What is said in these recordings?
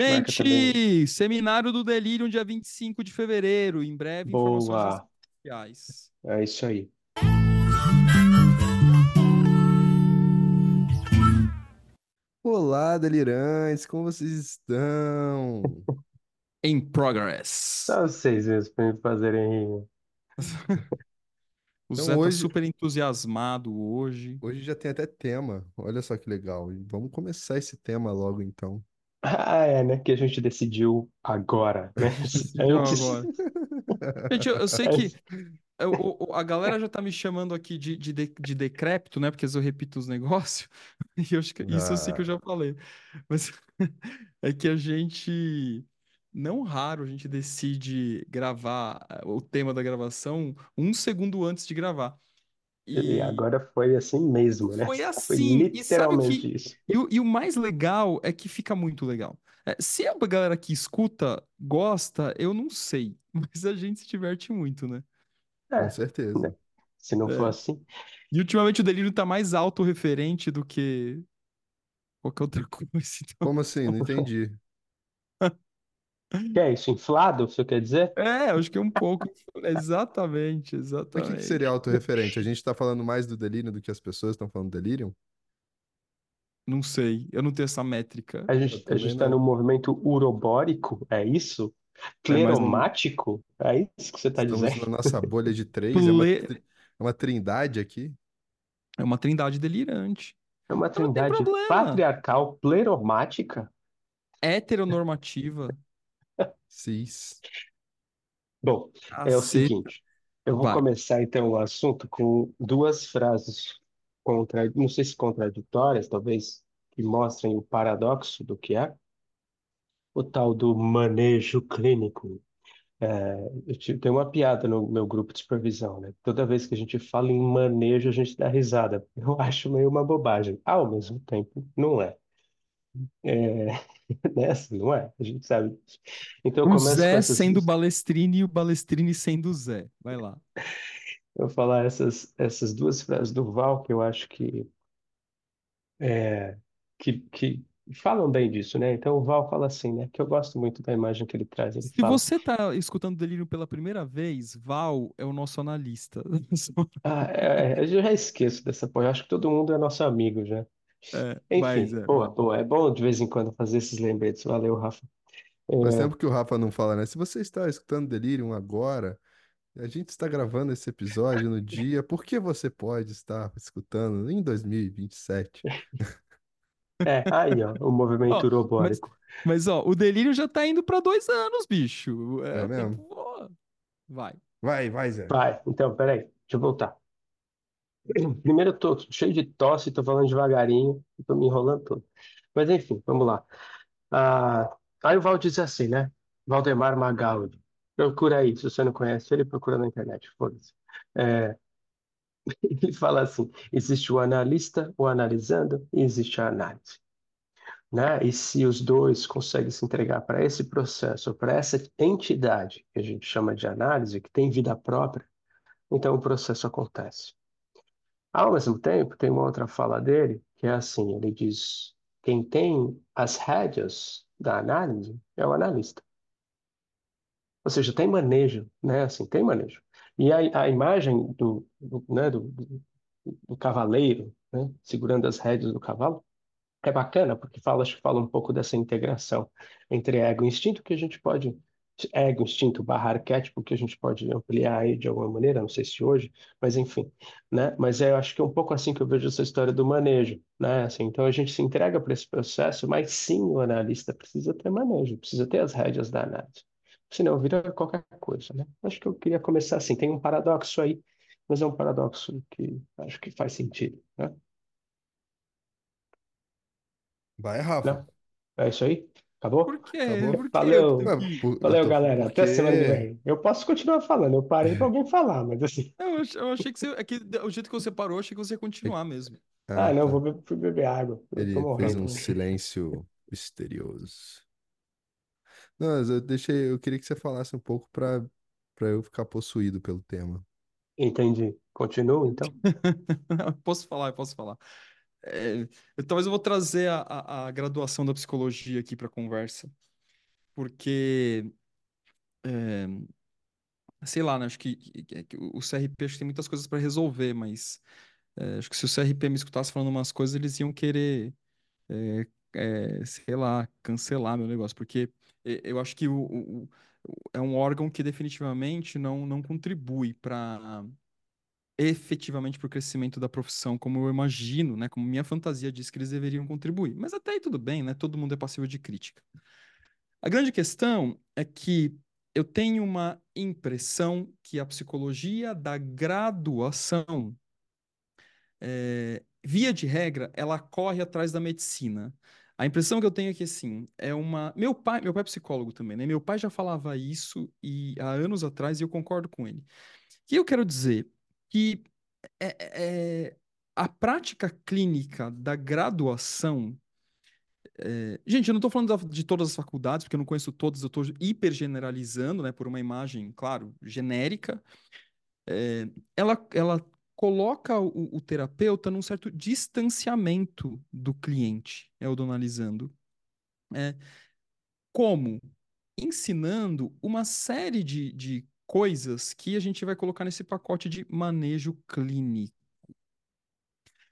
Gente, seminário do Delírio, dia 25 de fevereiro. Em breve, informações Boa. redes sociais. É isso aí. Olá, delirantes, como vocês estão? Em progress. Só vocês mesmos pra me fazerem rir. O Então Zé tá hoje- super entusiasmado hoje. Hoje já tem até tema, olha só que legal. E Vamos começar esse tema logo então. Ah, é, né? Que a gente decidiu agora, né? Decidiu Antes. agora. Gente, eu, eu sei que eu- o- o- a galera já tá me chamando aqui de, de, de, de decrépito, né? Porque eu repito os negócios. E eu que isso eu sei que eu já falei. Mas é que a gente, não raro, a gente decide gravar eh, o tema da gravação um segundo antes de gravar. E agora foi assim mesmo, né? Foi Foi assim. E sabe o que- literalmente isso. E o, e o mais legal é que fica muito legal. É, se a galera que escuta gosta, eu não sei. Mas a gente se diverte muito, né? É, Com certeza. né? Se não for É. assim. E ultimamente o delírio tá mais autorreferente do que qualquer outra coisa. Então... Como assim? Não entendi. Que é isso? Inflado, você quer dizer? É, acho que é um pouco. Exatamente, Mas o que que exatamente. seria autorreferente? A gente tá falando mais do delírio do que as pessoas estão falando do delírio? Não sei, eu não tenho essa métrica. A Eu gente, a também gente tá não. num movimento urobórico, é isso? É mais um- Cleromático? É isso que você tá Estamos dizendo? na nossa bolha de três, é uma, Ple- tri- é uma trindade aqui. É uma trindade delirante. É uma Não tem trindade problema. patriarcal pleromática? Heteronormativa. Cis. Bom, é o seguinte. Eu vou Vai. começar então o assunto com duas frases contra, não sei se contraditórias, talvez, que mostrem o paradoxo do que é o tal do manejo clínico. É, eu tem uma piada no meu grupo de supervisão, né? Toda vez que a gente fala em manejo, a gente dá risada. Eu acho meio uma bobagem. Ao mesmo tempo, não é. É, né? Assim, não é. A gente sabe. Então eu O começo com Zé essas sendo Balestrini e o Balestrini sendo o Zé. Vai lá. Eu vou falar essas, essas duas frases do Val que eu acho que, é, que, que falam bem disso, né? Então o Val fala assim, né? Que eu gosto muito da imagem que ele traz. Ele Se fala, você tá escutando o Delírio pela primeira vez, Val é o nosso analista. ah, é, é, eu já esqueço dessa porra. Eu acho que todo mundo é nosso amigo já. É, Enfim, Zé. boa, boa. É bom de vez em quando fazer esses lembretes. Valeu, Rafa. Faz É, tempo que o Rafa não fala, né? Se você está escutando Delirium agora, a gente está gravando esse episódio no dia, por que você pode estar escutando em 2027? é, aí, ó, o movimento Ó, mas, urobórico. mas, ó, o Delírio já tá indo pra dois anos, bicho. É, É mesmo? tempo. Vai. Vai, vai, Zé. Vai, então, peraí, deixa eu voltar. Primeiro, eu tô cheio de tosse, tô falando devagarinho, tô me enrolando todo. Mas enfim, vamos lá. Ah, aí o Val diz assim, né? Valdemar Magaldi. Procura aí, se você não conhece ele, procura na internet, foda-se. É, ele fala assim: existe o analista, o analisando, e existe a análise. Né? E se os dois conseguem se entregar para esse processo, para essa entidade que a gente chama de análise, que tem vida própria, então o processo acontece. Ao mesmo tempo, tem uma outra fala dele, que é assim, ele diz, quem tem as rédeas da análise é o analista. Ou seja, tem manejo, né? Assim, tem manejo. E a, a imagem do, do, né, do, do, cavaleiro, né, segurando as rédeas do cavalo, é bacana, porque fala, fala um pouco dessa integração entre ego e instinto, que a gente pode, ego, instinto barra arquétipo, que a gente pode ampliar aí de alguma maneira, não sei se hoje, mas enfim, né? Mas eu acho que é um pouco assim que eu vejo essa história do manejo, né? Assim, então a gente se entrega para esse processo, mas sim, o analista precisa ter manejo, precisa ter as rédeas da análise, senão vira qualquer coisa, né? Acho que eu queria começar assim, tem um paradoxo aí, mas é um paradoxo que acho que faz sentido, né? Vai, Rafa. Não? É isso aí? Acabou? Por quê? Acabou. Por quê? Valeu. Eu eu Valeu, tô- galera. Até semana que porque... vem. Eu posso continuar falando. Eu parei para alguém falar, mas assim. Eu, eu achei que você. É que o jeito que você parou, eu achei que você ia continuar mesmo. Ah, Ah, não, tá. vou be- fui beber água. Eu Ele fez um silêncio misterioso. Não, mas eu deixei, eu queria que você falasse um pouco para para eu ficar possuído pelo tema. Entendi. Continuo, então? Posso falar, eu posso falar. É, talvez eu vou trazer a, a, a graduação da psicologia aqui para conversa. porque, é, sei lá, né? Acho que, que- que o CRP acho que tem muitas coisas para resolver, mas é, acho que se o CRP me escutasse falando umas coisas, eles iam querer, é, é, sei lá, cancelar meu negócio, porque eu acho que o, o- o- é um órgão que definitivamente não, não contribui para efetivamente para o crescimento da profissão, como eu imagino, né? Como minha fantasia diz que eles deveriam contribuir. Mas até aí tudo bem, né? Todo mundo é passível de crítica. A grande questão é que eu tenho uma impressão que a psicologia da graduação, é, via de regra, ela corre atrás da medicina. A impressão que eu tenho é que, assim, é uma... Meu pai, meu pai é psicólogo também, né? Meu pai já falava isso e há anos atrás e eu concordo com ele. O que eu quero dizer? Que é, é, a prática clínica da graduação é, gente, eu não estou falando da- de todas as faculdades, porque eu não conheço todas, eu estou hiper generalizando, né, por uma imagem, claro, genérica. É, ela, ela coloca o, o terapeuta num certo distanciamento do cliente, é o do analisando. É, como? Ensinando uma série de, de coisas que a gente vai colocar nesse pacote de manejo clínico.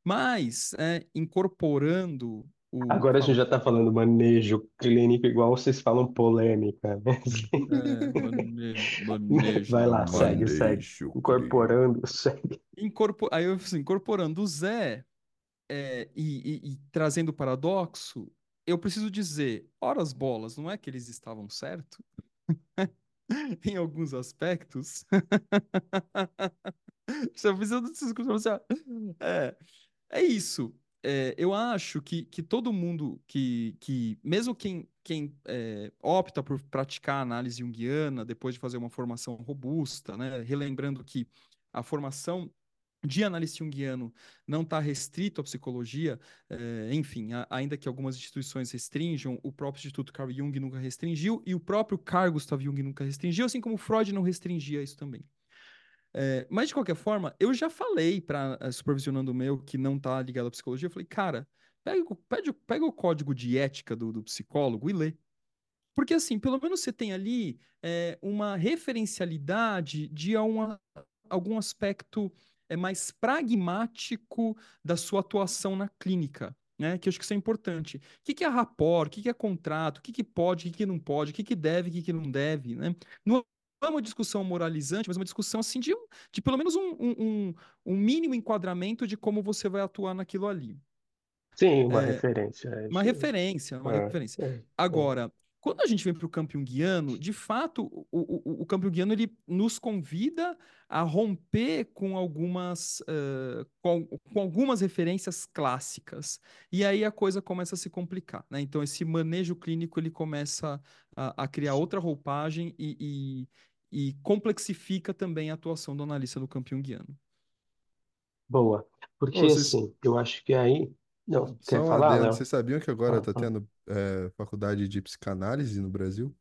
Mas, é, incorporando o Agora a gente já está falando manejo clínico igual vocês falam polêmica, né? É, mane- manejo Vai lá, clínico. segue, segue. Manejo. Incorporando, segue. Incorpo- Aí eu assim, incorporando o Zé é, e, e- e trazendo o paradoxo, eu preciso dizer, horas bolas, não é que eles estavam certos em alguns aspectos? Você precisa você, é, é isso. É, eu acho que, que todo mundo que, que mesmo quem, quem é, opta por praticar análise junguiana depois de fazer uma formação robusta, né, relembrando que a formação de analista junguiano não está restrito à psicologia, eh, enfim, a- ainda que algumas instituições restringam, o próprio Instituto Carl Jung nunca restringiu e o próprio Carl Gustav Jung nunca restringiu, assim como Freud não restringia isso também. Eh, mas, de qualquer forma, eu já falei para supervisionando o meu que não está ligado à psicologia, eu falei, cara, pega, o- pega o código de ética do, do psicólogo e lê. Porque, assim, pelo menos você tem ali eh, uma referencialidade de uma algum aspecto é, mais pragmático da sua atuação na clínica, né? Que eu acho que isso é importante. O que que é rapport? O que que é contrato? O que que pode? O que que não pode? O que que deve? O que que não deve, né? Não é uma discussão moralizante, mas uma discussão assim de, de pelo menos um, um, um- mínimo enquadramento de como você vai atuar naquilo ali. Sim, uma referência. é Uma isso aí. referência, uma É, referência. é, é. Agora, quando a gente vem para o campo junguiano, de fato, o, o, o campo junguiano ele nos convida a romper com algumas, eh, com, com algumas referências clássicas. E aí a coisa começa a se complicar, né? Então, esse manejo clínico ele começa a, a criar outra roupagem e, e, e complexifica também a atuação do analista do campo junguiano. Boa. Ô, Porque vocês, assim, eu acho que aí. Não, só quer um falar, adendo, Léo? vocês sabiam que agora está ah. tendo é, faculdade de psicanálise no Brasil?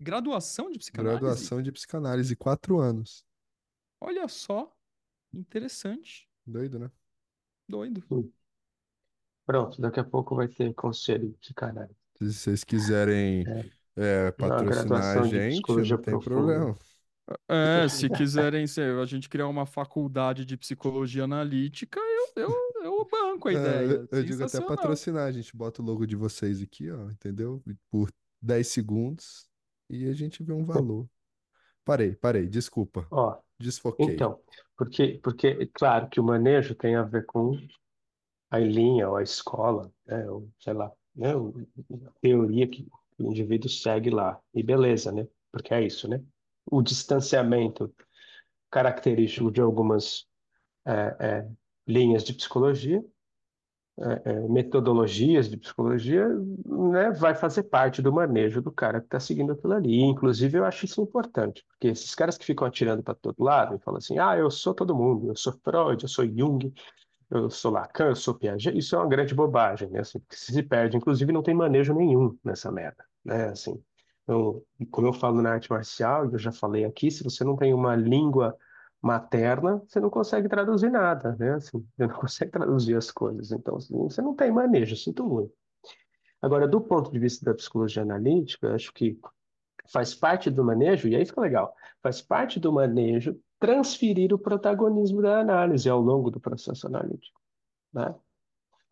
Graduação de psicanálise? Graduação de psicanálise, quatro anos. Olha só, interessante, Doido, né? doido. Hum. Pronto, daqui a pouco vai ter conselho de psicanálise. Se vocês quiserem É, é, patrocinar a gente, não tem profunda. problema. É, se quiserem ser, a gente criar uma faculdade de psicologia analítica, eu, eu, eu banco a É, ideia. eu, eu digo até patrocinar, a gente bota o logo de vocês aqui, ó, entendeu? Por 10 segundos e a gente vê um valor. Parei, parei, desculpa, Ó, desfoquei. então, porque, porque, claro que o manejo tem a ver com a linha ou a escola, né, ou sei lá, né, a teoria que o indivíduo segue lá. E beleza, né? Porque é isso, né? O distanciamento característico de algumas é, é, linhas de psicologia, é, é, metodologias de psicologia, né, vai fazer parte do manejo do cara que está seguindo aquilo ali. Inclusive, eu acho isso importante, porque esses caras que ficam atirando para todo lado e falam assim: ah, eu sou todo mundo, eu sou Freud, eu sou Jung, eu sou Lacan, eu sou Piaget, isso é uma grande bobagem, né? Assim, porque se perde, inclusive não tem manejo nenhum nessa merda, né? Assim, então, como eu falo na arte marcial, e eu já falei aqui, se você não tem uma língua materna, você não consegue traduzir nada, né? Assim, você não consegue traduzir as coisas, então assim, você não tem manejo, sinto muito. Agora, do ponto de vista da psicologia analítica, eu acho que faz parte do manejo, e aí fica legal, faz parte do manejo transferir o protagonismo da análise ao longo do processo analítico, né?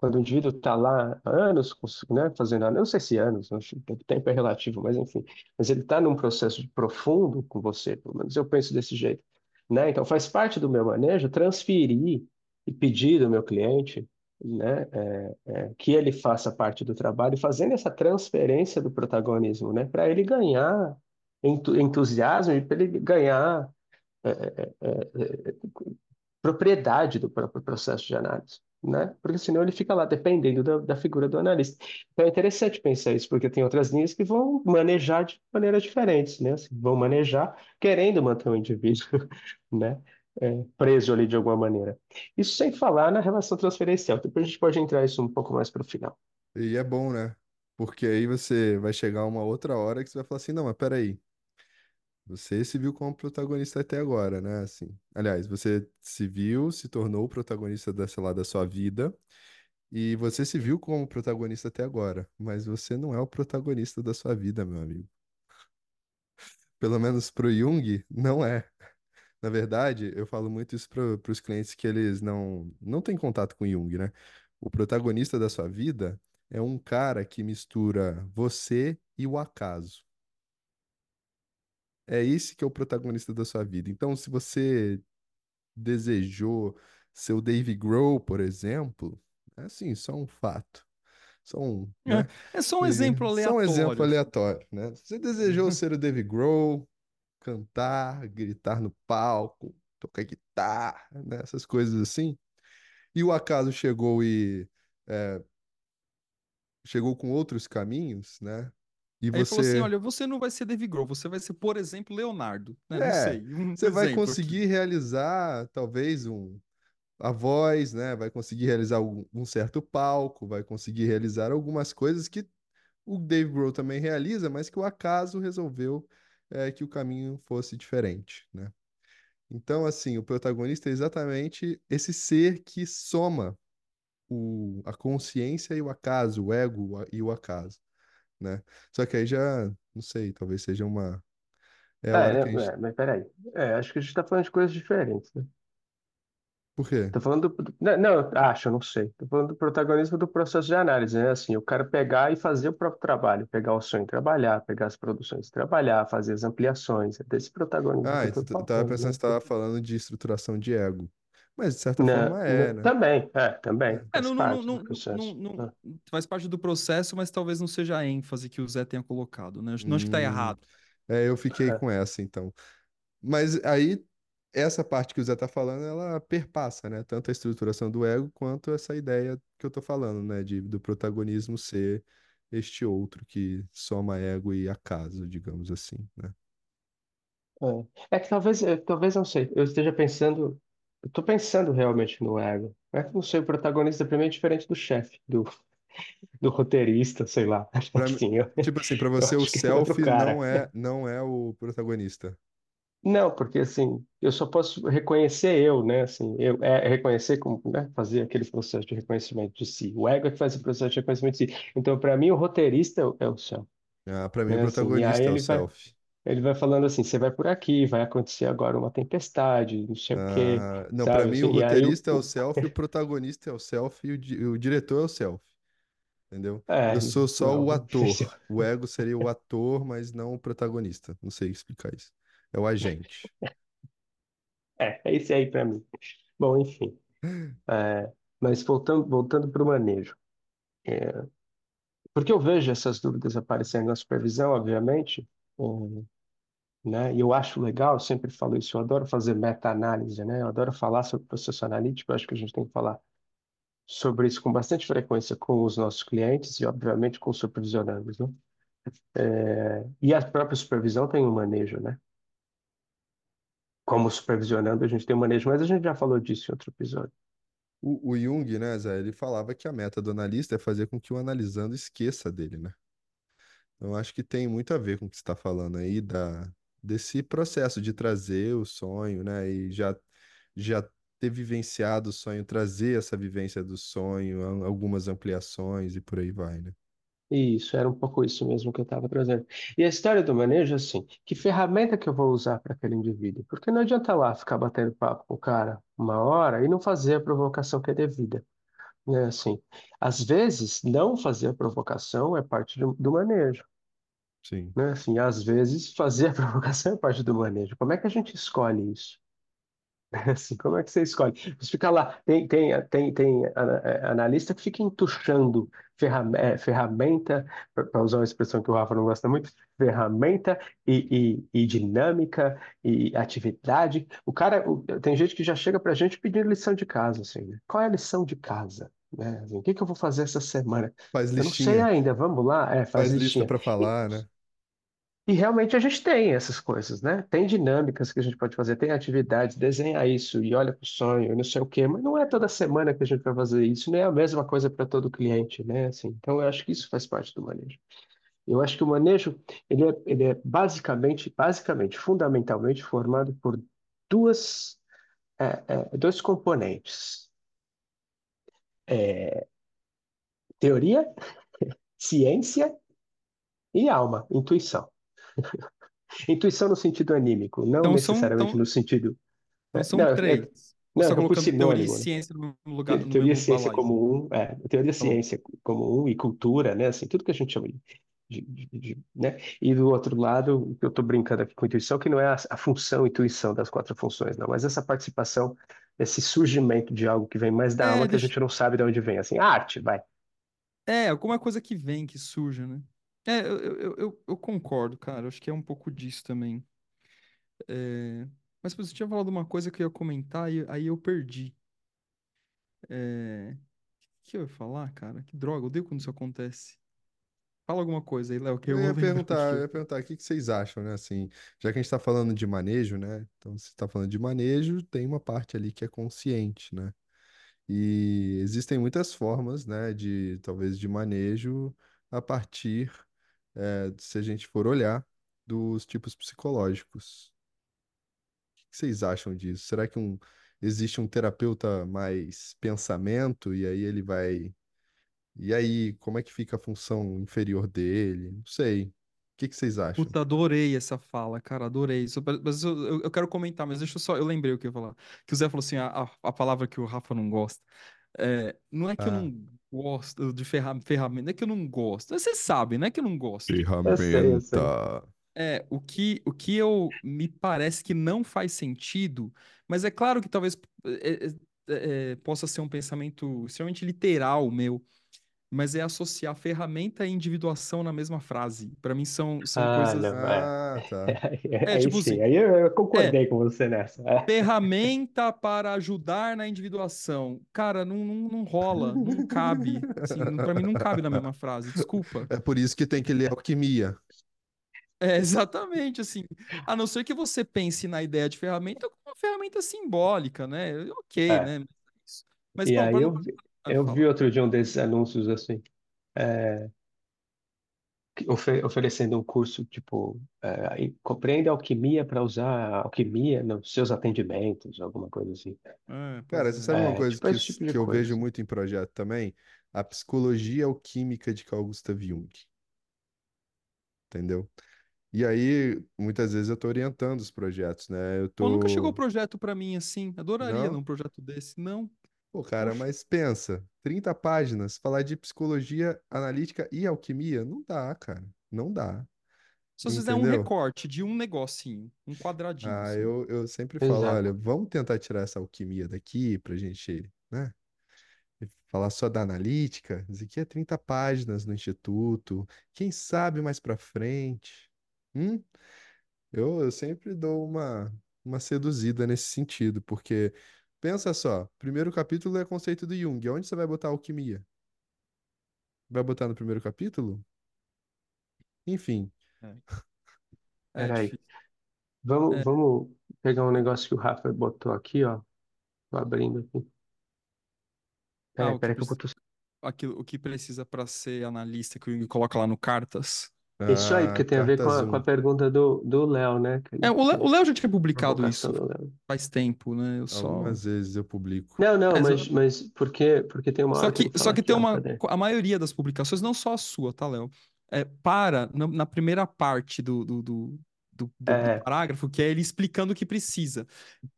Quando o indivíduo está lá anos, né, fazendo, não sei se anos, o tempo é relativo, mas enfim, mas ele está num processo profundo com você, pelo menos eu penso desse jeito, né? Então faz parte do meu manejo transferir e pedir do meu cliente, né, é, é, que ele faça parte do trabalho, fazendo essa transferência do protagonismo, né, para ele ganhar entusiasmo e para ele ganhar é, é, é, é, propriedade do próprio processo de análise né? Porque senão ele fica lá dependendo da, da figura do analista. Então é interessante pensar isso, porque tem outras linhas que vão manejar de maneiras diferentes, né? Assim, vão manejar querendo manter o indivíduo, né? É, preso ali de alguma maneira. Isso sem falar na relação transferencial. Depois a gente pode entrar isso um pouco mais para o final. E é bom, né? Porque aí você vai chegar uma outra hora que você vai falar assim, não, mas peraí, você se viu como protagonista até agora, né? Assim, aliás, você se viu, se tornou o protagonista dessa lá da sua vida, e você se viu como protagonista até agora, mas você não é o protagonista da sua vida, meu amigo. Pelo menos pro Jung, não é. Na verdade, eu falo muito isso para os clientes que eles não, não têm contato com Jung, né? O protagonista da sua vida é um cara que mistura você e o acaso. É esse que é o protagonista da sua vida. Então, se você desejou ser o Dave Grohl, por exemplo, é assim, só um fato. Só um, né? É, é só um exemplo Só um exemplo aleatório. aleatório, né? Você desejou ser o Dave Grohl, cantar, gritar no palco, tocar guitarra, né? Essas coisas assim. E o acaso chegou e é, chegou com outros caminhos, né? E Aí ele falou assim: você olha, você não vai ser Dave Grohl, você vai ser, por exemplo, Leonardo. né? Não É, sei, um você vai aqui. conseguir realizar talvez um a voz, né? Vai conseguir realizar um, um certo palco, vai conseguir realizar algumas coisas que o Dave Grohl também realiza, mas que o acaso resolveu é, que o caminho fosse diferente, né? Então, assim, o protagonista é exatamente esse ser que soma o, a consciência e o acaso, o ego e o acaso, né? Só que aí já, não sei, talvez seja uma é a hora É, que a gente É, mas peraí. É, acho que a gente está falando de coisas diferentes, né? Por quê? Tô falando do, não, não, acho, não sei. Tô falando do protagonismo do processo de análise, né? Assim, o cara pegar e fazer o próprio trabalho, pegar o sonho e trabalhar, pegar as produções e trabalhar, fazer as ampliações, é desse protagonismo que Ah, eu eu tô t- eu tava falando, pensando né? que você estava falando de estruturação de ego. Mas de certa Não, forma é, não, né? também, é, também, É. É, faz não, não, não, parte do não, não, processo. não- né? faz parte do processo, mas talvez não seja a ênfase que o Zé tenha colocado, né? Não acho que tá Hum, errado. é, eu fiquei É, com essa, então. Mas aí, essa parte que o Zé tá falando, ela perpassa, né? Tanto a estruturação do ego, quanto essa ideia que eu tô falando, né? De, do protagonismo ser este outro que soma ego e acaso, digamos assim, né? é. É que talvez, é, talvez não sei, eu esteja pensando, eu tô pensando realmente no ego. É que não sei, o protagonista para mim é diferente do chefe, do, do roteirista, sei lá. Pra, mim- Assim, eu, tipo assim, pra eu você o acho que é outro selfie não cara. é, não é o protagonista. Não, porque assim, eu só posso reconhecer eu, né? Assim, eu é, reconhecer como, né? Fazer aquele processo de reconhecimento de si. O ego é que faz o processo de reconhecimento de si. Então, para mim, o roteirista é o, é o céu, Ah, pra mim o né? Assim, e aí protagonista é o ele vai, selfie. Ele vai falando assim, você vai por aqui, vai acontecer agora uma tempestade, não sei o quê, Ah, não, pra sabe? mim o Assim, e aí o, roteirista é o o- selfie, o protagonista é o selfie e o, di- o diretor é o selfie, entendeu? é, Eu sou só o não ator. O ego seria o ator, mas não o protagonista. Não sei explicar isso. É o agente. é, é esse aí para mim. Bom, enfim. É, mas voltando, voltando para o manejo. Porque eu vejo essas dúvidas aparecendo na supervisão, obviamente, um, né? E eu acho legal, eu sempre falo isso, eu adoro fazer meta-análise, né? Eu adoro falar sobre processo analítico, eu acho que a gente tem que falar sobre isso com bastante frequência com os nossos clientes e, obviamente, com os supervisionandos, né? É, e a própria supervisão tem um manejo, né? Como supervisionando, a gente tem um manejo, mas a gente já falou disso em outro episódio. O, o Jung, né, Zé, ele falava que a meta do analista é fazer com que o analisando esqueça dele, né? Eu acho que tem muito a ver com o que você está falando aí da, desse processo de trazer o sonho, né? E já, já ter vivenciado o sonho, trazer essa vivência do sonho, algumas ampliações e por aí vai, né? Isso, era um pouco isso mesmo que eu estava trazendo. E a história do manejo, assim, que ferramenta que eu vou usar para aquele indivíduo? Porque não adianta lá ficar batendo papo com o cara uma hora e não fazer a provocação que é devida, né? Assim, às vezes, não fazer a provocação é parte do, do manejo, Sim. né? Assim, às vezes, fazer a provocação é parte do manejo. Como é que a gente escolhe isso? Assim, como é que você escolhe? Você fica lá, tem, tem, tem, tem é, analista que fica entuchando é, ferramenta, para usar uma expressão que o Rafa não gosta muito, ferramenta e, e, e dinâmica e atividade. O cara, o- tem gente que já chega para a gente pedindo lição de casa, assim, né? Qual é a lição de casa? Né? Assim, o que que eu vou fazer essa semana? Faz Eu não sei ainda, vamos lá, é, faz Faz lista listinha. para falar, né? E realmente a gente tem essas coisas, né? Tem dinâmicas que a gente pode fazer, tem atividades, desenhar isso e olha para o sonho, não sei o quê, mas não é toda semana que a gente vai fazer isso, não é a mesma coisa para todo cliente, né? Assim, então eu acho que isso faz parte do manejo. Eu acho que o manejo, ele é, ele é basicamente, basicamente, fundamentalmente formado por duas, é, é, dois componentes. É, teoria, ciência e alma, intuição. Intuição no sentido anímico, não Então são, necessariamente então, no sentido então É, são Não, é, três. Não, está eu pus colocando teoria e né? ciência no lugar, no Teoria e ciência como um, é, teoria e Tá ciência como um e cultura, né? Assim, tudo que a gente chama de, de- de- de- né? E do outro lado, eu estou brincando aqui com intuição, que não é a, a função intuição das quatro funções, não, mas essa participação, esse surgimento de algo que vem mais da É, alma que a deixa, gente não sabe de onde vem, assim, arte, vai. é, alguma coisa que vem, que surja, né? É, eu, eu, eu, concordo, cara. Acho que é um pouco disso também. É, mas você tinha falado uma coisa que eu ia comentar e aí eu perdi. É, o que eu ia falar, cara? Que droga, eu odeio quando isso acontece. Fala alguma coisa aí, Léo, que eu Eu vou ia lembrar perguntar, eu... ia perguntar, o que que vocês acham, né? Assim, já que a gente está falando de manejo, né? Então, se está falando de manejo, tem uma parte ali que é consciente, né? E existem muitas formas, né, de talvez de manejo a partir, eh, se a gente for olhar, dos tipos psicológicos. O que vocês acham disso? Será que um, existe um terapeuta mais pensamento e aí ele vai. E aí, como é que fica a função inferior dele? Não sei. O que que vocês acham? Puta, adorei essa fala, cara, adorei. Pra- Mas eu, eu- quero comentar, mas deixa eu só. Eu lembrei o que eu ia falar. Que o Zé falou assim: a, a palavra que o Rafa não gosta. É, não é que eu Ah, não gosto de ferra- ferramenta, não é que eu não gosto. Você sabe, não é que eu não gosto. Eu sei, eu sei. ferramenta. É, o que, o que eu me parece que não faz sentido, mas é claro que talvez é, é, é, possa ser um pensamento extremamente literal meu, mas é associar ferramenta e individuação na mesma frase. Para mim são, são Ah, coisas. não, é. Ah, tá. É, Aí tipo sim, assim, aí eu, eu é, concordei com você nessa. É. ferramenta para ajudar na individuação. Cara, não, não, não rola, não cabe. Assim, para mim não cabe na mesma frase, desculpa. É por isso que tem que ler alquimia. É, exatamente, assim. A não ser que você pense na ideia de ferramenta como uma ferramenta simbólica, né? Ok, É. né? Mas, E bom, aí não... eu, vi- outro dia um desses anúncios assim. é, que ofe- oferecendo um curso tipo é, aí, compreende alquimia para usar alquimia nos seus atendimentos, alguma coisa assim. É, Cara, pois você é. sabe uma É, coisa tipo que, esse tipo de que eu coisa. vejo assim. muito em projeto também? A psicologia alquímica de Carl Gustav Jung, entendeu? E aí, muitas vezes eu tô orientando os projetos, né? Eu Pô, nunca chegou tô... projeto para mim assim. Adoraria Não? num projeto desse. Não. Pô, cara, Poxa. mas pensa, 30 páginas, falar de psicologia analítica e alquimia, não dá, cara. Não dá, Se você fizer um entendeu? recorte de um negocinho, um quadradinho, Ah, assim. eu, eu sempre falo, Exato. olha, vamos tentar tirar essa alquimia daqui pra gente, né? Falar só da analítica, isso aqui é 30 páginas no instituto. Quem sabe mais pra frente? Hum? Eu, eu sempre dou uma, uma seduzida nesse sentido, porque pensa só, primeiro capítulo é conceito do Jung. Onde você vai botar alquimia? Vai botar no primeiro capítulo? Enfim. É, é Peraí, difícil. vamos, É. vamos pegar um negócio que o Rafa botou aqui, ó. Tô abrindo aqui. Ah, Peraí, o que, peraí que eu preci- boto. aquilo, o que precisa para ser analista que o Jung coloca lá no Cartas. Isso aí, porque tem a ver com a, com a pergunta do do Léo, né? É, o Léo, já tinha publicado isso faz tempo, né? Eu só. Algumas vezes eu publico. Não, não, Mas mas, eu- mas porque, porque tem uma Só que que, só que tem uma. cadê? A maioria das publicações, não só a sua, tá, Léo? É, para na, na primeira parte do, do, do, do, do- do É, parágrafo, que é ele explicando o que precisa.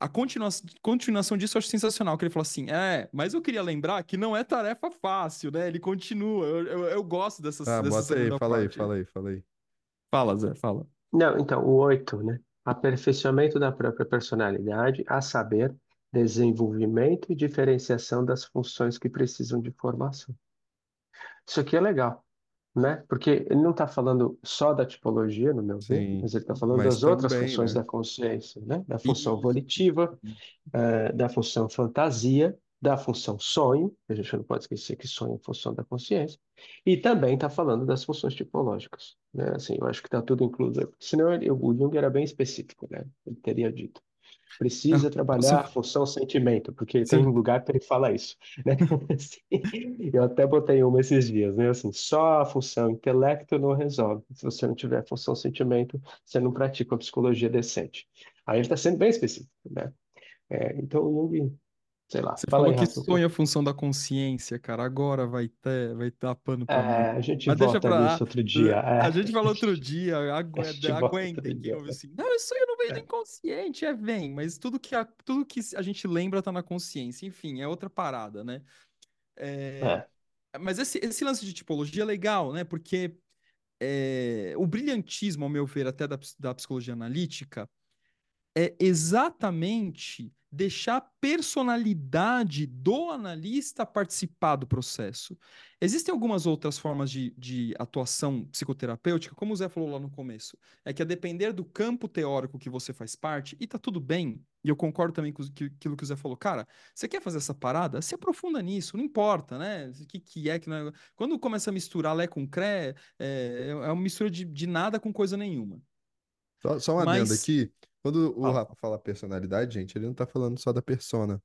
A continua, continuação disso eu acho sensacional, que ele fala assim: é, mas eu queria lembrar que não é tarefa fácil, né? Ele continua. Eu, eu, eu gosto dessas, Ah, dessa bota aí, fala aí, parte. fala aí, fala aí. Fala, Zé, fala. não, então, o oito, né? Aperfeiçoamento da própria personalidade, a saber, desenvolvimento e diferenciação das funções que precisam de formação. Isso aqui é legal, né? Porque ele não está falando só da tipologia, no meu ver, Sim, mas ele está falando das outras também, funções né? da consciência, né? Da função volitiva, eh, da função fantasia, da função sonho, a gente não pode esquecer que sonho é função da consciência, e também está falando das funções tipológicas, né? Assim, eu acho que está tudo incluso, senão ele, o Jung era bem específico, né? Ele teria dito. Precisa trabalhar a função sentimento, porque tem um sim. lugar que ele fala isso, né? Assim, Eu até botei uma esses dias, né? Assim, só a função intelecto não resolve. Se você não tiver a função sentimento, você não pratica uma psicologia decente. Aí ele está sendo bem específico, né? É, então, o Jung, sei lá, Você fala falou aí, que é a função da consciência, cara. Agora vai ter, vai dar pano pra É, manga. a gente Mas volta pra nisso outro dia. A É, gente falou outro dia, a agu- aguentem, quem dia. ouve assim. Não, isso sonho não veio do É, inconsciente, é vem, mas tudo que a, tudo que a gente lembra tá na consciência. Enfim, é outra parada, né? É, é, mas esse, esse lance de tipologia é legal, né? Porque é, o brilhantismo, ao meu ver, até da, da psicologia analítica, é exatamente deixar a personalidade do analista participar do processo. Existem algumas outras formas de, de atuação psicoterapêutica, como o Zé falou lá no começo, é que a depender do campo teórico que você faz parte, e tá tudo bem, e eu concordo também com aquilo que o Zé falou, cara, você quer fazer essa parada? Se aprofunda nisso, não importa, né? O que, que é, que não é. Quando começa a misturar Lé com Cré, é, é uma mistura de, de nada com coisa nenhuma. Só, só um adendo Mas, aqui. Quando o. Rafa fala personalidade, gente, ele não tá falando só da persona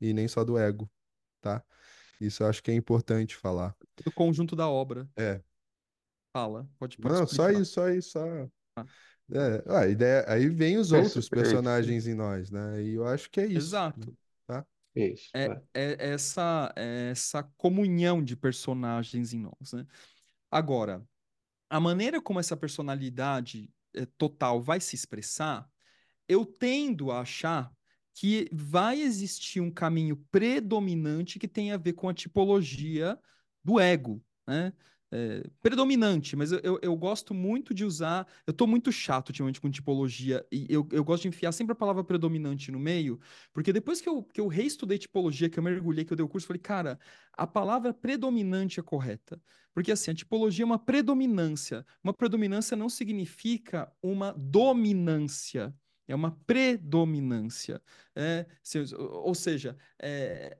e nem só do ego, tá? Isso eu acho que é importante falar. do conjunto da obra. É. Fala, pode, pode Não, só explicar. isso, só isso, só. Ah, É, a ideia, aí vem os outros perfeito. personagens em nós, né? E eu acho que é isso, né? exato. Tá? Isso, É, é. é essa, é essa comunhão de personagens em nós, né? Agora, a maneira como essa personalidade eh, total vai se expressar, eu tendo a achar que vai existir um caminho predominante que tem a ver com a tipologia do ego, né? É, predominante, mas eu, eu, eu gosto muito de usar. Eu tô muito chato ultimamente com tipologia, e eu, eu gosto de enfiar sempre a palavra predominante no meio, porque depois que eu, que eu reestudei tipologia, que eu mergulhei, que eu dei o curso, falei, cara, a palavra predominante é correta. Porque assim, a tipologia é uma predominância. Uma predominância não significa uma dominância. É uma predominância. É, se- ou seja, é,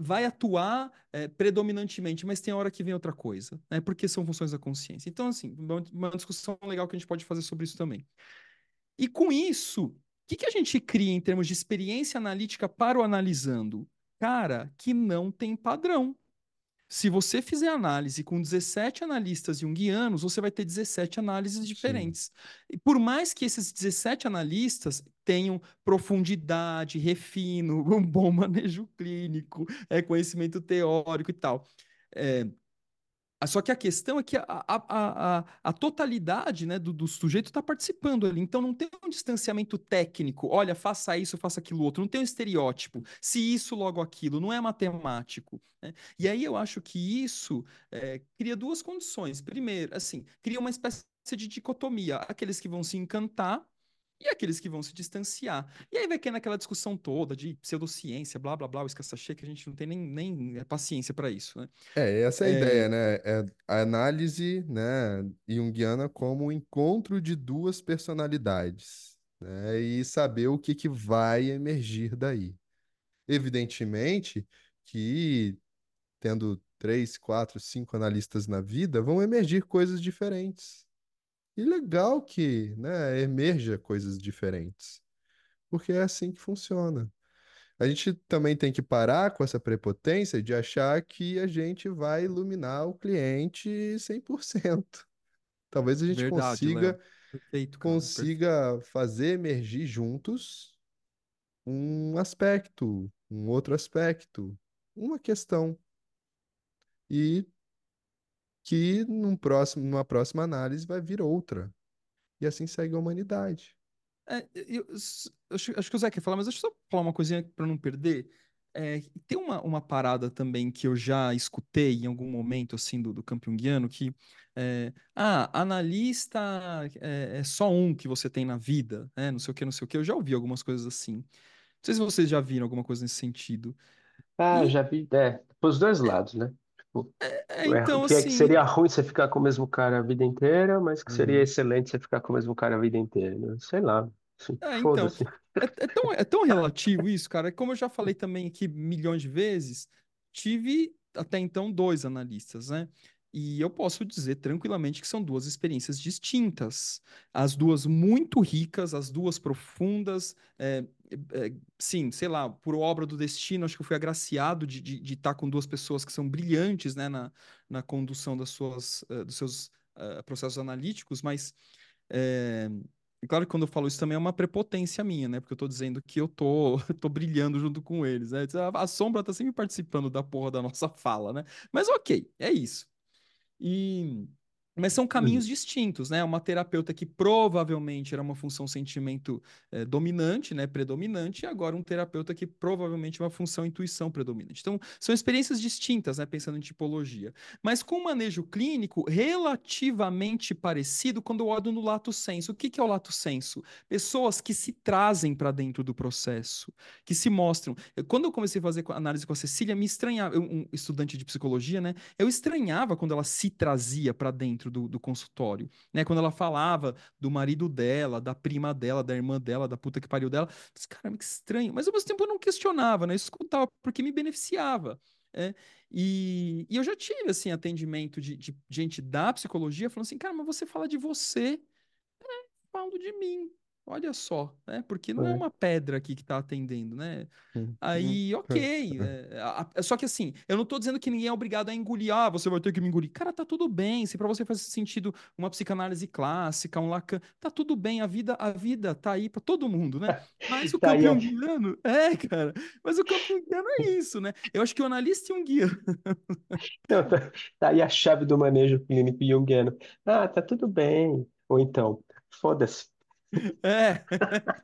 vai atuar é, predominantemente, mas tem hora que vem outra coisa, né? Porque são funções da consciência. Então, assim, uma, discussão legal que a gente pode fazer sobre isso também. E com isso, o que, que a gente cria em termos de experiência analítica para o analisando? Cara, que não tem padrão. Se você fizer análise com 17 analistas junguianos, você vai ter 17 análises Sim. diferentes. E por mais que esses 17 analistas tenham profundidade, refino, um bom manejo clínico, é, conhecimento teórico e tal. É, Só que a questão é que a, a, a, a- a totalidade, né, do, do sujeito está participando ali. Então não tem um distanciamento técnico. Olha, faça isso, faça aquilo outro. Não tem um estereótipo. Se isso, logo aquilo. Não é matemático. né? E aí eu acho que isso é, cria duas condições. Primeiro, assim, cria uma espécie de dicotomia. Aqueles que vão se encantar e aqueles que vão se distanciar. E aí vai cair naquela discussão toda de pseudociência, blá, blá, blá, o escassachê, que a gente não tem nem, nem é, paciência para isso, né? É, essa é a É, ideia, né? É a análise, né, junguiana como um encontro de duas personalidades, né? E saber o que que vai emergir daí. Evidentemente que tendo três, quatro, cinco analistas na vida, vão emergir coisas diferentes. E legal que, né, emerja coisas diferentes, porque é assim que funciona. A gente também tem que parar com essa prepotência de achar que a gente vai iluminar o cliente 100%. talvez a gente Verdade, Léo. consiga Perfeito, cara. Perfeito. consiga fazer emergir juntos um aspecto, um outro aspecto, uma questão. E que num próximo, numa próxima análise vai vir outra. E assim segue a humanidade. É, eu, eu acho, acho que o Zé quer falar, mas deixa eu só falar uma coisinha para não perder. É, tem uma, uma parada também que eu já escutei em algum momento, assim, do, do campo junguiano, que, é, ah, analista é, é só um que você tem na vida, né? Não sei o que, não sei o que. Eu já ouvi algumas coisas assim. Não sei se vocês já viram alguma coisa nesse sentido. Ah, E, já vi, é, os dois lados, né? É, é, então, que, é que assim, seria ruim você ficar com o mesmo cara a vida inteira, mas que seria Uhum. excelente você ficar com o mesmo cara a vida inteira, né? Sei lá, assim, É, então, é, é tão, é tão relativo isso, cara. Como eu já falei também aqui milhões de vezes, tive até então dois analistas, né? E eu posso dizer tranquilamente que são duas experiências distintas. As duas muito ricas, as duas profundas. é, é, sim, sei lá, por obra do destino, acho que eu fui agraciado de de, de estar com duas pessoas que são brilhantes, né, na, na condução das suas, eh, dos seus eh, processos analíticos, mas. é, claro que quando eu falo isso também é uma prepotência minha, né? Porque eu tô dizendo que eu tô, tô brilhando junto com eles, né? A, a sombra tá sempre participando da porra da nossa fala, né? Mas ok, é isso. E mas são caminhos distintos, né? Uma terapeuta que provavelmente era uma função sentimento eh, dominante, né? Predominante, e agora um terapeuta que provavelmente é uma função intuição predominante. Então, são experiências distintas, né? Pensando em tipologia. Mas com um manejo clínico relativamente parecido quando eu olho no lato senso. O que, que é o lato senso? Pessoas que se trazem para dentro do processo, que se mostram. Eu- Quando eu comecei a fazer análise com a Cecília, me estranhava, eu, um estudante de psicologia, né? Eu estranhava quando ela se trazia para dentro do, do consultório, né? Quando ela falava do marido dela, da prima dela, da irmã dela, da puta que pariu dela. Eu disse, Caramba, que estranho. Mas ao mesmo tempo eu não questionava, né? Eu escutava porque me beneficiava. é. E, e eu já tive, assim, atendimento de, de gente da psicologia falando assim, cara, mas você fala de você, falo de mim. Olha só, né? Porque não é É. uma pedra aqui que tá atendendo, né? Aí, ok. é, a- a- só que assim, eu não tô dizendo que ninguém é obrigado a engolir. Ah, você vai ter que me engolir. Cara, tá tudo bem. Se pra você faz sentido uma psicanálise clássica, um Lacan, tá tudo bem. A vida, a vida tá aí pra todo mundo, né? Mas o Tá campo junguiano, é, cara. Mas o campo junguiano é isso, né? Eu acho que o analista junguiano, Não, tá, tá aí a chave do manejo clínico junguiano. Ah, tá tudo bem. Ou então, foda-se. é,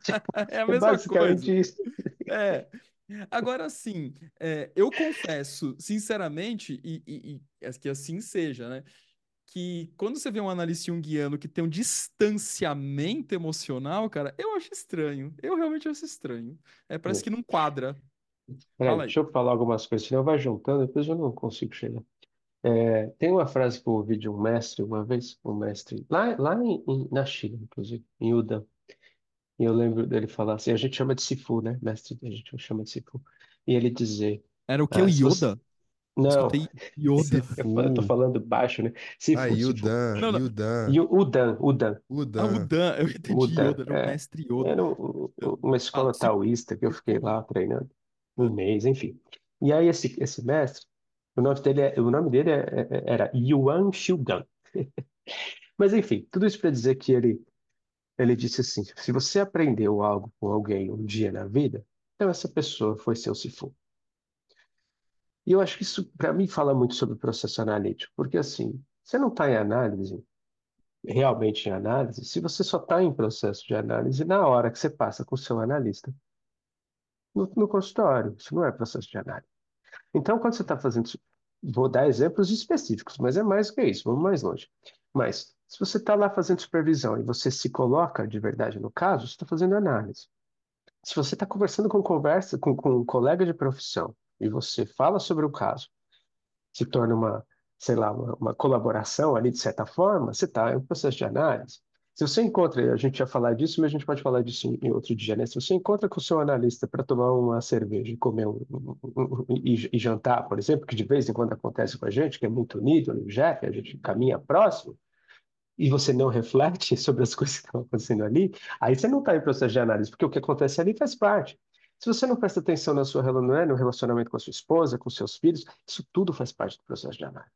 Tipo, é a é mesma coisa. basicamente isso. É. Agora, assim, é, eu confesso, sinceramente, e, e, e é que assim seja, né? Que quando você vê um analista junguiano que tem um distanciamento emocional, cara, eu acho estranho. Eu realmente acho estranho. É, parece que não quadra. Peraí, deixa eu falar algumas coisas, senão vai juntando, depois eu não consigo chegar. É, tem uma frase que eu ouvi de um mestre uma vez, um mestre, lá, lá em, em- na China, inclusive, em Udan. E eu lembro dele falar assim, a gente chama de Sifu, né? Mestre, a gente chama de Sifu. E ele dizer, Era o que? O ah, se você... Yoda? Não, Escutei Yoda. eu fa- eu tô Sifu. falando baixo, né? Ah, Sifu, Sifu. Yudan, Não, não. Yudan, E o Udan, Udan, Ah, Udan. Udan. Eu entendi Udan, Yoda. Era o é. mestre Yoda. Era um- um- uma escola se... taoísta que eu fiquei lá treinando um mês, enfim. E aí esse, esse mestre, o nome dele, é- o nome dele é- é- era Yuan Shugan. Mas enfim, tudo isso para dizer que ele, ele disse assim: se você aprendeu algo com alguém um dia na vida, então essa pessoa foi seu Sifu. E eu acho que isso, para mim, fala muito sobre o processo analítico, porque assim, você não está em análise, realmente em análise, se você só está em processo de análise na hora que você passa com o seu analista no, no consultório. Isso não é processo de análise. Então, quando você está fazendo vou dar exemplos específicos, mas é mais que isso, vamos mais longe. Mas, se você está lá fazendo supervisão e você se coloca de verdade no caso, você está fazendo análise. Se você está conversando com conversa com, com um colega de profissão e você fala sobre o caso, se torna uma, sei lá, uma, uma colaboração ali de certa forma, você está em um processo de análise. Se você encontra, a gente ia falar disso, mas a gente pode falar disso em, outro dia, né? Se você encontra com o seu analista para tomar uma cerveja e comer um, um- um- e, e jantar, por exemplo, que de vez em quando acontece com a gente, que é muito unido no Jeff, a gente caminha próximo, e você não reflete sobre as coisas que estão acontecendo ali, aí você não está em processo de análise, porque o que acontece ali faz parte. Se você não presta atenção na sua, rela- não é, no relacionamento com a sua esposa, com seus filhos, isso tudo faz parte do processo de análise.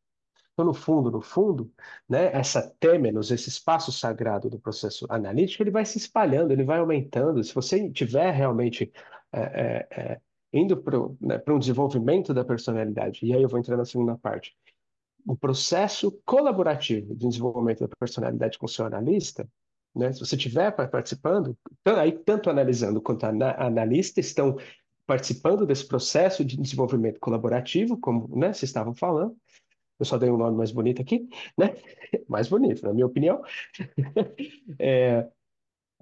Então, no fundo, no fundo, né, essa têmenos, esse espaço sagrado do processo analítico, ele vai se espalhando, ele vai aumentando. Se você tiver realmente é, é, é, indo para né, um desenvolvimento da personalidade, e aí eu vou entrar na segunda parte, o processo colaborativo de desenvolvimento da personalidade com o seu analista, né, se você estiver participando, aí tanto analisando quanto analista estão participando desse processo de desenvolvimento colaborativo, como né, vocês estavam falando, eu só dei um nome mais bonito aqui, né? Mais bonito, na minha opinião. É,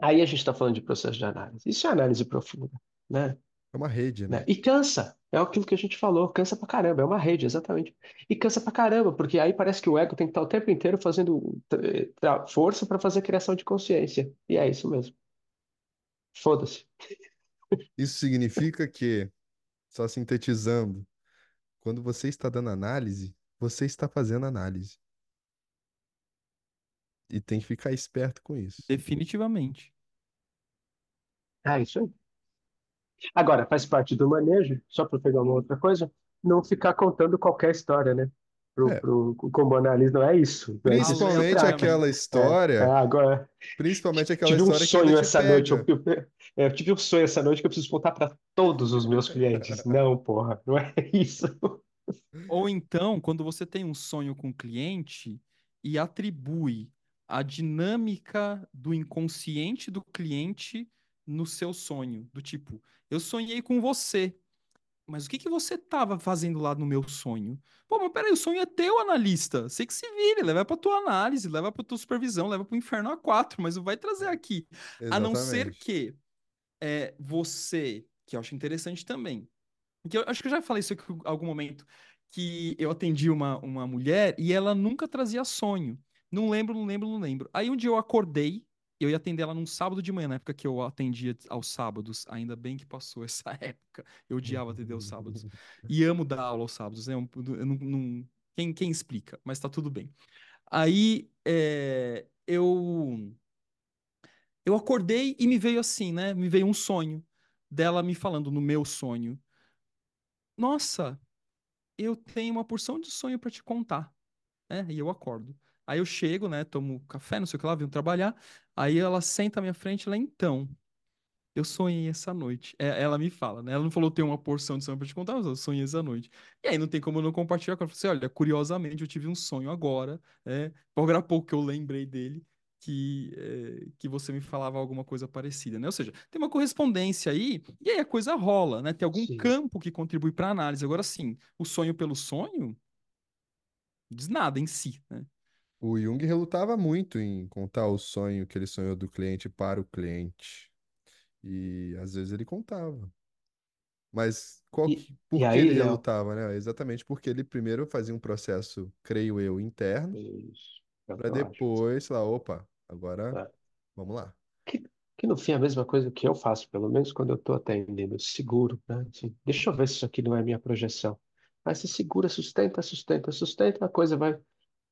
aí a gente está falando de processo de análise. Isso é análise profunda, né? É uma rede, né? né? E cansa. É aquilo que a gente falou, cansa pra caramba, é uma rede, exatamente. E cansa pra caramba, porque aí parece que o ego tem que estar o tempo inteiro fazendo força para fazer criação de consciência. E é isso mesmo. Foda-se. Isso significa que, só sintetizando, quando você está dando análise, você está fazendo análise. E tem que ficar esperto com isso. Definitivamente. Ah, isso aí. Agora, faz parte do manejo, só para pegar uma outra coisa, não ficar contando qualquer história, né? Pro, É. pro, como analisa, não é isso. Não é isso. Principalmente Aleatoriamente. aquela É, história. é, agora, Principalmente aquela tive um história que sonho ainda te essa noite. Eu, pega. eu- eu tive um sonho essa noite que eu preciso contar para todos os meus clientes. Não, porra, não é isso. Ou então, quando você tem um sonho com o cliente e atribui a dinâmica do inconsciente do cliente no seu sonho, do tipo, eu sonhei com você, mas o que que você estava fazendo lá no meu sonho? Pô, mas peraí, o sonho é teu, analista. Você que se vire, leva pra tua análise, leva pra tua supervisão, leva pro inferno A4, mas não vai trazer aqui. A não ser Exatamente. que é, você, que eu acho interessante também, que eu acho que eu já falei isso aqui em algum momento, que eu atendi uma, uma mulher e ela nunca trazia sonho. Não lembro, não lembro, não lembro. Aí um dia eu acordei, eu ia atender ela num sábado de manhã, na época que eu atendia aos sábados, ainda bem que passou essa época. Eu odiava atender aos sábados. E amo dar aula aos sábados, né? Eu, eu não, não- quem, quem explica? Mas tá tudo bem. Aí é, eu eu acordei e me veio assim, né? Me veio um sonho dela me falando no meu sonho. Nossa, eu tenho uma porção de sonho pra te contar, né? E eu acordo. Aí eu chego, né? Tomo café, não sei o que lá, venho trabalhar. Aí ela senta à minha frente, ela então. Eu sonhei essa noite. É, ela me fala, né? Ela não falou tem uma porção de sonho pra te contar, mas eu sonhei essa noite. E aí não tem como eu não compartilhar com ela. Eu falei assim, olha, curiosamente eu tive um sonho agora, né? Há pouco que eu lembrei dele, que, é, que você me falava alguma coisa parecida, né? Ou seja, tem uma correspondência aí, e aí a coisa rola, né? Tem algum Sim. campo que contribui pra análise. Agora sim, o sonho pelo sonho diz nada em si, né? O Jung relutava muito em contar o sonho que ele sonhou do cliente para o cliente. E às vezes ele contava. Mas qual E, que, e por que aí, ele relutava, né? Exatamente porque ele primeiro fazia um processo, creio eu, interno, isso para depois falar, opa, agora É. vamos lá. Que, que no fim é a mesma coisa que eu faço, pelo menos quando eu estou atendendo, seguro, né? Assim, deixa eu ver se isso aqui não é minha projeção. Aí você segura, sustenta, sustenta, sustenta, a coisa vai.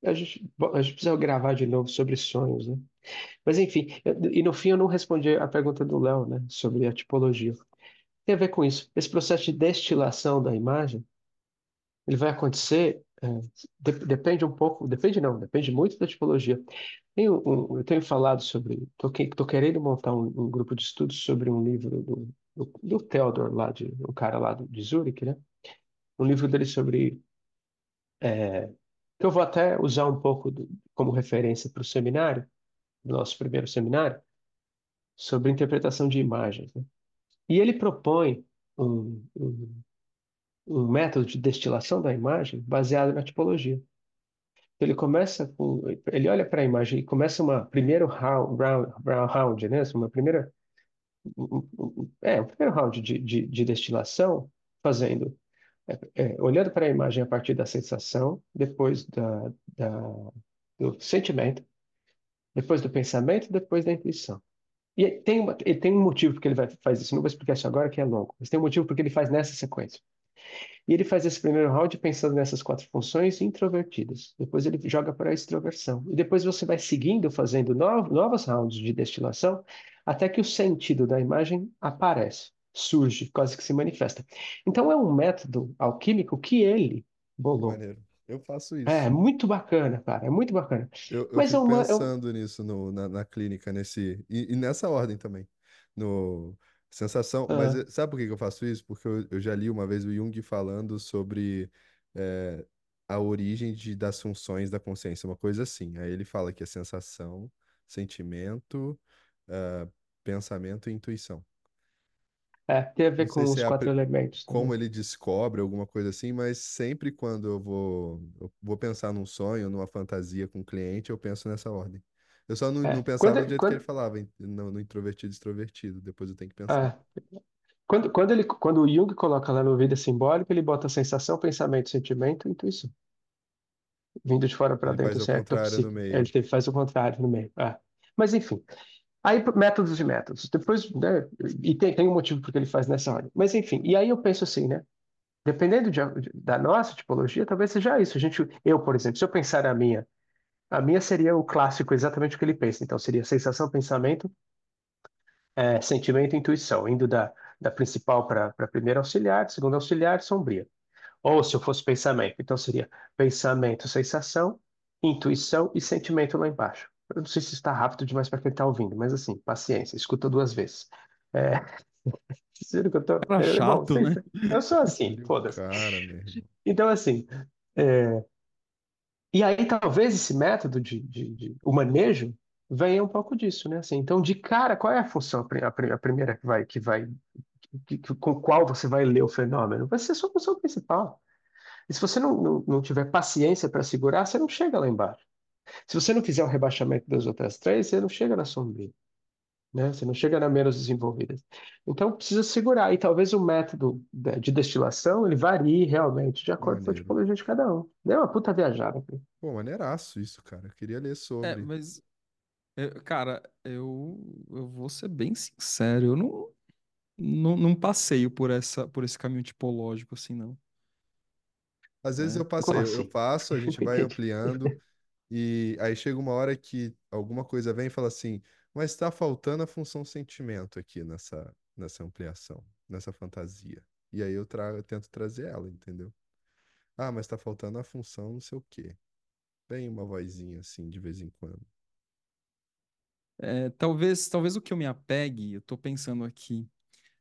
A gente, bom, a gente precisa gravar de novo sobre sonhos, né? Mas enfim, eu- e no fim eu não respondi a pergunta do Léo, né? Sobre a tipologia. Tem a ver com isso. Esse processo de destilação da imagem, ele vai acontecer, de- depende um pouco, depende não, depende muito da tipologia. Um- eu tenho falado sobre, estou querendo montar um, um grupo de estudos sobre um livro do, do, do Theodor, lá de, um cara lá de Zurich, né? Um livro dele sobre, é, que eu vou até usar um pouco do- como referência para o seminário, nosso primeiro seminário, sobre interpretação de imagens, né? E ele propõe um, um, um método de destilação da imagem baseado na tipologia. Ele começa com, ele olha para a imagem e começa uma primeiro round, round, round, né? Uma primeira, é, um primeiro round de, de, de destilação, fazendo, é, é, olhando para a imagem a partir da sensação, depois da, da, do sentimento, depois do pensamento, depois da intuição. E tem, uma, e tem um motivo porque ele vai, faz isso. Não vou explicar isso agora, que é longo, mas tem um motivo porque ele faz nessa sequência. E ele faz esse primeiro round pensando nessas quatro funções introvertidas. Depois ele joga para a extroversão. E depois você vai seguindo, fazendo novos, novos rounds de destilação, até que o sentido da imagem aparece, surge, quase que se manifesta. Então é um método alquímico que ele bolou. maneiro. Eu faço É, isso. muito bacana, cara, é muito bacana. Eu, eu Mas é fico uma, é pensando nisso no, na, na clínica, nesse, e, e nessa ordem também. No sensação, mas sabe por que que eu faço isso? Porque eu, eu já li uma vez o Jung falando sobre eh, a origem de, das funções da consciência, uma coisa assim. Aí ele fala que é sensação, sentimento, ah, pensamento e intuição. é, tem a ver Não sei com se os é a, quatro elementos como também. ele descobre alguma coisa assim, mas sempre quando eu vou, eu vou pensar num sonho, numa fantasia com o cliente, eu penso nessa ordem. Eu só não, não É, quando, pensava do jeito que ele quando, falava, no, no introvertido e extrovertido. Depois eu tenho que pensar. é, quando, quando ele, quando o Jung coloca lá no vida simbólica, ele bota sensação, pensamento, sentimento e intuição. Vindo de fora para Ele dentro, faz assim, é contrário no. Ele meio. te- faz o contrário no meio. é. Mas enfim. Aí, métodos e métodos. Depois, né, e tem, tem um motivo porque ele faz nessa ordem. Mas enfim, e aí eu penso assim, né? Dependendo de- da nossa tipologia, talvez seja isso. A gente, eu, por exemplo, se eu pensar na minha, a minha seria o clássico, exatamente o que ele pensa. Então, seria sensação, pensamento, é, sentimento e intuição, indo da, da principal para a primeira auxiliar, segunda auxiliar, sombria. Ou se eu fosse pensamento, então seria pensamento, sensação, intuição e sentimento lá embaixo. Eu não sei se está rápido demais para quem está ouvindo, mas assim, paciência, escuta duas vezes. É, eu tô. Bom, chato, sei- né? eu sou assim, foda-se. irmão. Então, assim, é, e aí talvez esse método de, de, de- o manejo venha um pouco disso, né? Assim, então, de cara, qual é a função, a, pri- a pri- a primeira que vai, que vai, que- que- com qual você vai ler o fenômeno? Vai ser a sua função principal. E se você não, não, não tiver paciência para segurar, você não chega lá embaixo. Se você não fizer o rebaixamento das outras três, você não chega na sombria, né? Você não chega na menos desenvolvidas. Então precisa segurar. E talvez o método de de destilação ele varie realmente de acordo com a Maneiro. tipologia de cada um. Deu uma puta viajada aqui. Pô, maneiraço isso, cara. Eu queria ler É, sobre. mas, eu- cara, eu, eu vou ser bem sincero, eu não, não, não passeio por essa, por esse caminho tipológico assim, não. Às vezes eu? Como passei, eu, eu assim? passo, a gente vai entendi. ampliando, e aí chega uma hora que alguma coisa vem e fala assim, mas está faltando a função sentimento aqui nessa, nessa ampliação, nessa fantasia. E aí eu trago, eu tento trazer ela, entendeu? Ah, mas tá faltando a função não sei o quê. Vem uma vozinha assim de vez em quando. É, talvez, talvez o que eu me apegue, eu tô pensando aqui,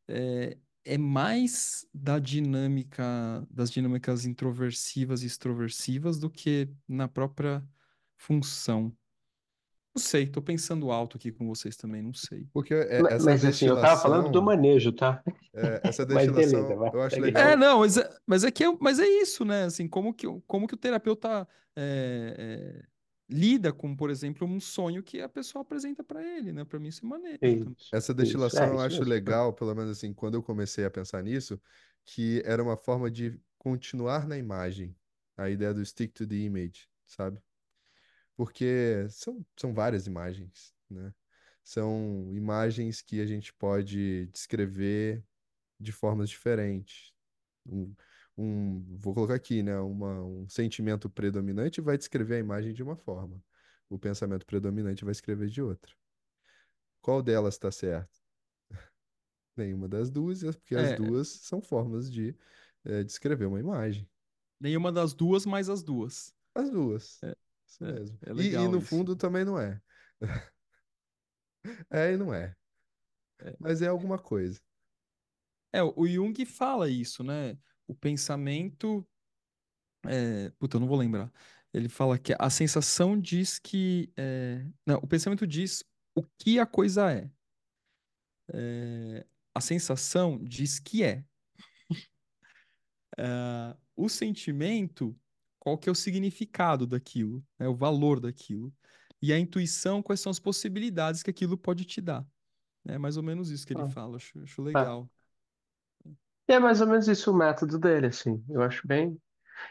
é, é mais da dinâmica, das dinâmicas introversivas e extroversivas do que na própria função. Não sei, tô pensando alto aqui com vocês também, não sei. Porque é- Mas, essa mas, assim, eu tava falando do destilação, manejo, tá? é, essa Mas beleza, destilação vai, eu acho É, legal. aí. não, mas é, mas é que é, mas é isso, né? Assim, como que, o- como que o terapeuta é, é, lida com, por exemplo, um sonho que a pessoa apresenta pra ele, né? Pra mim isso é manejo também. Isso, Essa isso, destilação é eu isso acho legal, pelo menos assim, quando eu comecei a pensar nisso, que era uma forma de continuar na imagem. A ideia do stick to the image, sabe? Porque são, são várias imagens, né? São imagens que a gente pode descrever de formas diferentes. Um, um- vou colocar aqui, né? Uma, um sentimento predominante vai descrever a imagem de uma forma. O pensamento predominante vai escrever de outra. Qual delas está certo? Nenhuma das duas, é porque as É, duas são formas de eh, descrever uma imagem. nenhuma das duas mais as duas. As duas. É, Isso é, mesmo. é E, e no isso. fundo também não é. É e não é. É, Mas é alguma coisa. É, o Jung fala isso, né? O pensamento. É... Puta, eu não vou lembrar. Ele fala que a sensação diz que. é, Não, o pensamento diz o que a coisa é. É, A sensação diz que é. Ah, O sentimento, qual que é o significado daquilo, né? O valor daquilo. E a intuição, quais são as possibilidades que aquilo pode te dar. É mais ou menos isso que ele Ah, fala. Acho, acho tá. legal. E é mais ou menos isso o método dele, assim. Eu acho bem.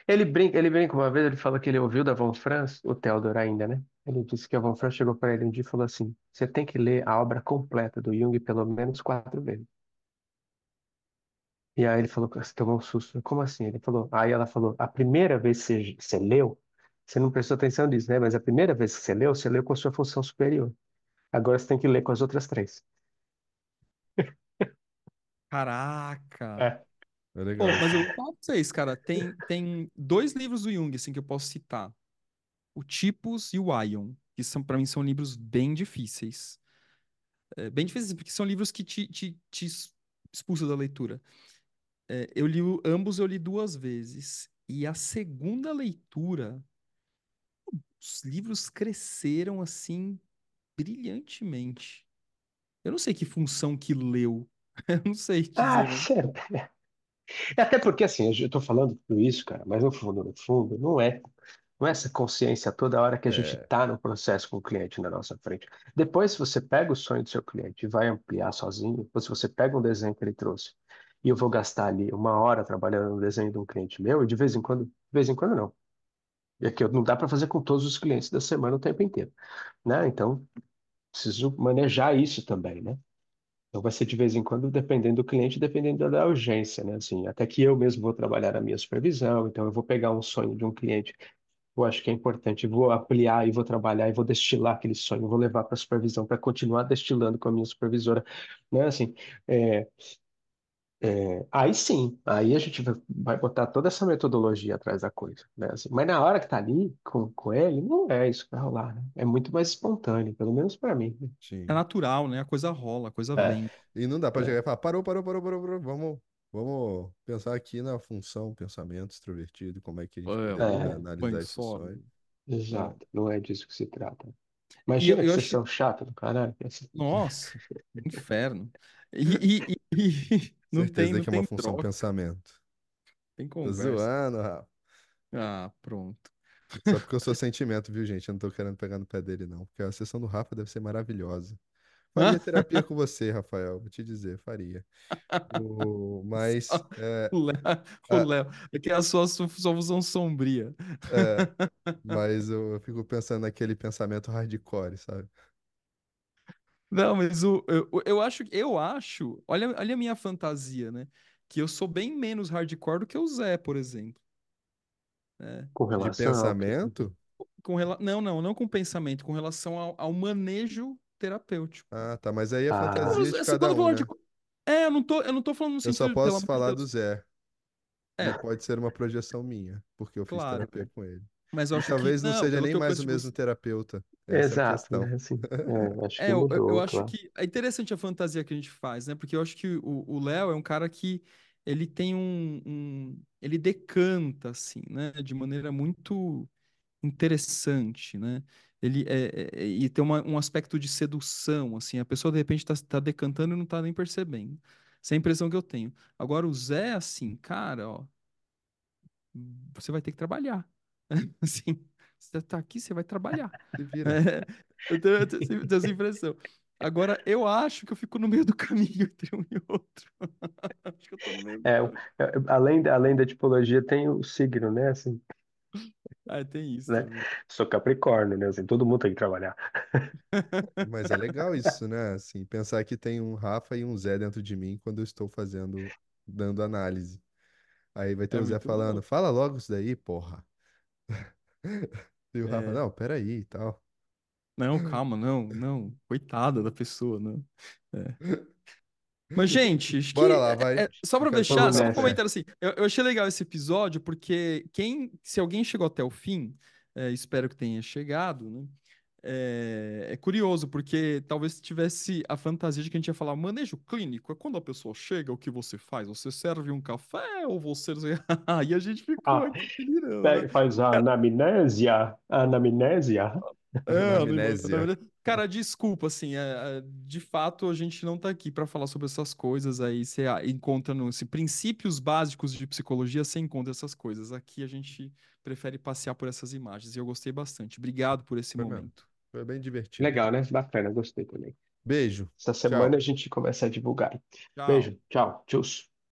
Ele brinca, ele brinca uma vez, ele fala que ele ouviu da Von Franz, o Theodor ainda, né? Ele disse que a Von Franz chegou para ele um dia e falou assim: você tem que ler a obra completa do Jung pelo menos quatro vezes. E aí ele falou, você tomou um susto. Como assim? Ele falou. Aí ela falou: a primeira vez que você, você leu, você não prestou atenção nisso, né? Mas a primeira vez que você leu, você leu com a sua função superior. Agora você tem que ler com as outras três. Caraca! É. É legal. Mas eu vou falar pra vocês, cara, tem, tem dois livros do Jung, assim, que eu posso citar. O Tipos e o Ion, que são, para mim, são livros bem difíceis. É, bem difíceis, porque são livros que te, te, te expulsam da leitura. É, eu li ambos, eu li duas vezes. E a segunda leitura, os livros cresceram, assim, brilhantemente. Eu não sei que função que leu. Eu não sei dizer, Ah, mas... é até porque assim, eu tô falando tudo isso, cara, mas no fundo, no fundo, não é, não é essa consciência toda hora que a gente É, tá no processo com o cliente na nossa frente. Depois, se você pega o sonho do seu cliente e vai ampliar sozinho, ou se você pega um desenho que ele trouxe e eu vou gastar ali uma hora trabalhando no desenho de um cliente meu, e de vez em quando, de vez em quando não. E aqui não dá para fazer com todos os clientes da semana o tempo inteiro, né? Então, preciso manejar isso também, né? Então vai ser de vez em quando, dependendo do cliente, dependendo da urgência, né? Assim, até que eu mesmo vou trabalhar a minha supervisão, então eu vou pegar um sonho de um cliente, eu acho que é importante, vou ampliar e vou trabalhar e vou destilar aquele sonho, vou levar para a supervisão para continuar destilando com a minha supervisora, né? Assim, é, é, aí sim, aí a gente vai, vai botar toda essa metodologia atrás da coisa, né? Assim, mas na hora que tá ali com, com ele, não é isso que vai rolar, né? É muito mais espontâneo, pelo menos para mim. né? É sim. natural, né? A coisa rola, a coisa É, vem. E não dá pra chegar é, e falar, parou, parou, parou, parou, parou, vamos, vamos pensar aqui na função, pensamento extrovertido, como é que a gente É, poderia é, analisar esse sonho. brainstorm. Não. exato, não é disso que se trata. Eu, Imagina que eu vocês acho que, são chatos do caralho. assim. nossa, inferno. E, e- e- e não tem, Certeza não que é uma tem função troca, pensamento. tem Tô conversa. zoando, Rafa. Ah, pronto. Só porque eu sou sentimento, viu, gente? Eu não tô querendo pegar no pé dele, não. Porque a sessão do Rafa deve ser maravilhosa. Faria terapia com você, Rafael, vou te dizer, faria. O... Mas, é, O Léo, o a- Léo, é que é a sua, sua visão sombria. é, mas eu fico pensando naquele pensamento hardcore, sabe? Não, mas o, eu, eu acho, eu acho, olha, olha a minha fantasia, né? Que eu sou bem menos hardcore do que o Zé, por exemplo. né? Com De relação ao que. pensamento? Com rela... Não, não, não com pensamento, com relação ao, ao manejo terapêutico. Ah, tá, mas aí é Ah, fantasia de cada eu um, de... né? co- É, eu não tô, eu não tô falando no Eu só sentido, posso de falar do. Zé. É, pode ser uma projeção minha, porque eu fiz claro, terapia com ele. mas eu acho que, talvez não não, seja nem que eu mais o de mesmo você. terapeuta. É exato, questão. né? Assim, é, acho É, que eu, eu mudou, eu acho claro. que é interessante a fantasia que a gente faz, né? Porque eu acho que o o Léo é um cara que ele tem um, um- ele decanta assim, né? De maneira muito interessante, né? Ele é, é- é- e tem uma- um aspecto de sedução, assim. A pessoa de repente tá, tá decantando e não tá nem percebendo. Essa é a impressão que eu tenho. Agora o Zé, assim, cara, ó, você vai ter que trabalhar. Assim, você tá aqui, você vai trabalhar. É, eu tenho, eu tenho essa eu tenho essa impressão. Agora, eu acho que eu fico no meio do caminho entre um e outro. Acho que eu tô no meio É, é, além, da- além da tipologia, tem o signo, né? Assim, Ah, tem isso né? também. Sou Capricórnio, né? Assim, todo mundo tem que trabalhar. Mas é legal isso, né? Assim, pensar que tem um Rafa e um Zé dentro de mim quando eu estou fazendo, dando análise. Aí vai ter É o Zé muito bom. falando, fala logo isso daí, porra. E o Rafa, É, não, peraí e tal. não, calma, não, não. Coitada da pessoa, não. É. Mas, gente, acho Bora que lá, é- vai. é- só quero fechar, Vamos escutar só um comentário assim. Eu, eu achei legal esse episódio porque quem, se alguém chegou até o fim, é, espero que tenha chegado, né? É, é curioso, porque talvez tivesse a fantasia de que a gente ia falar manejo clínico. É quando a pessoa chega, o que você faz? Você serve um café ou você. Aí a gente ficou Ah, aqui né? faz a anamnésia, a anamnésia. É, anamnésia. Cara, desculpa, assim, é, é, de fato a gente não tá aqui para falar sobre essas coisas aí, você encontra nos princípios básicos de psicologia, você encontra essas coisas. Aqui a gente prefere passear por essas imagens e eu gostei bastante. Obrigado por esse Foi mesmo. momento. Foi bem divertido. Legal, né? Bacana, gostei também. Beijo. Essa semana Tchau. a gente começa a divulgar. Tchau. Beijo, tchau, tchau.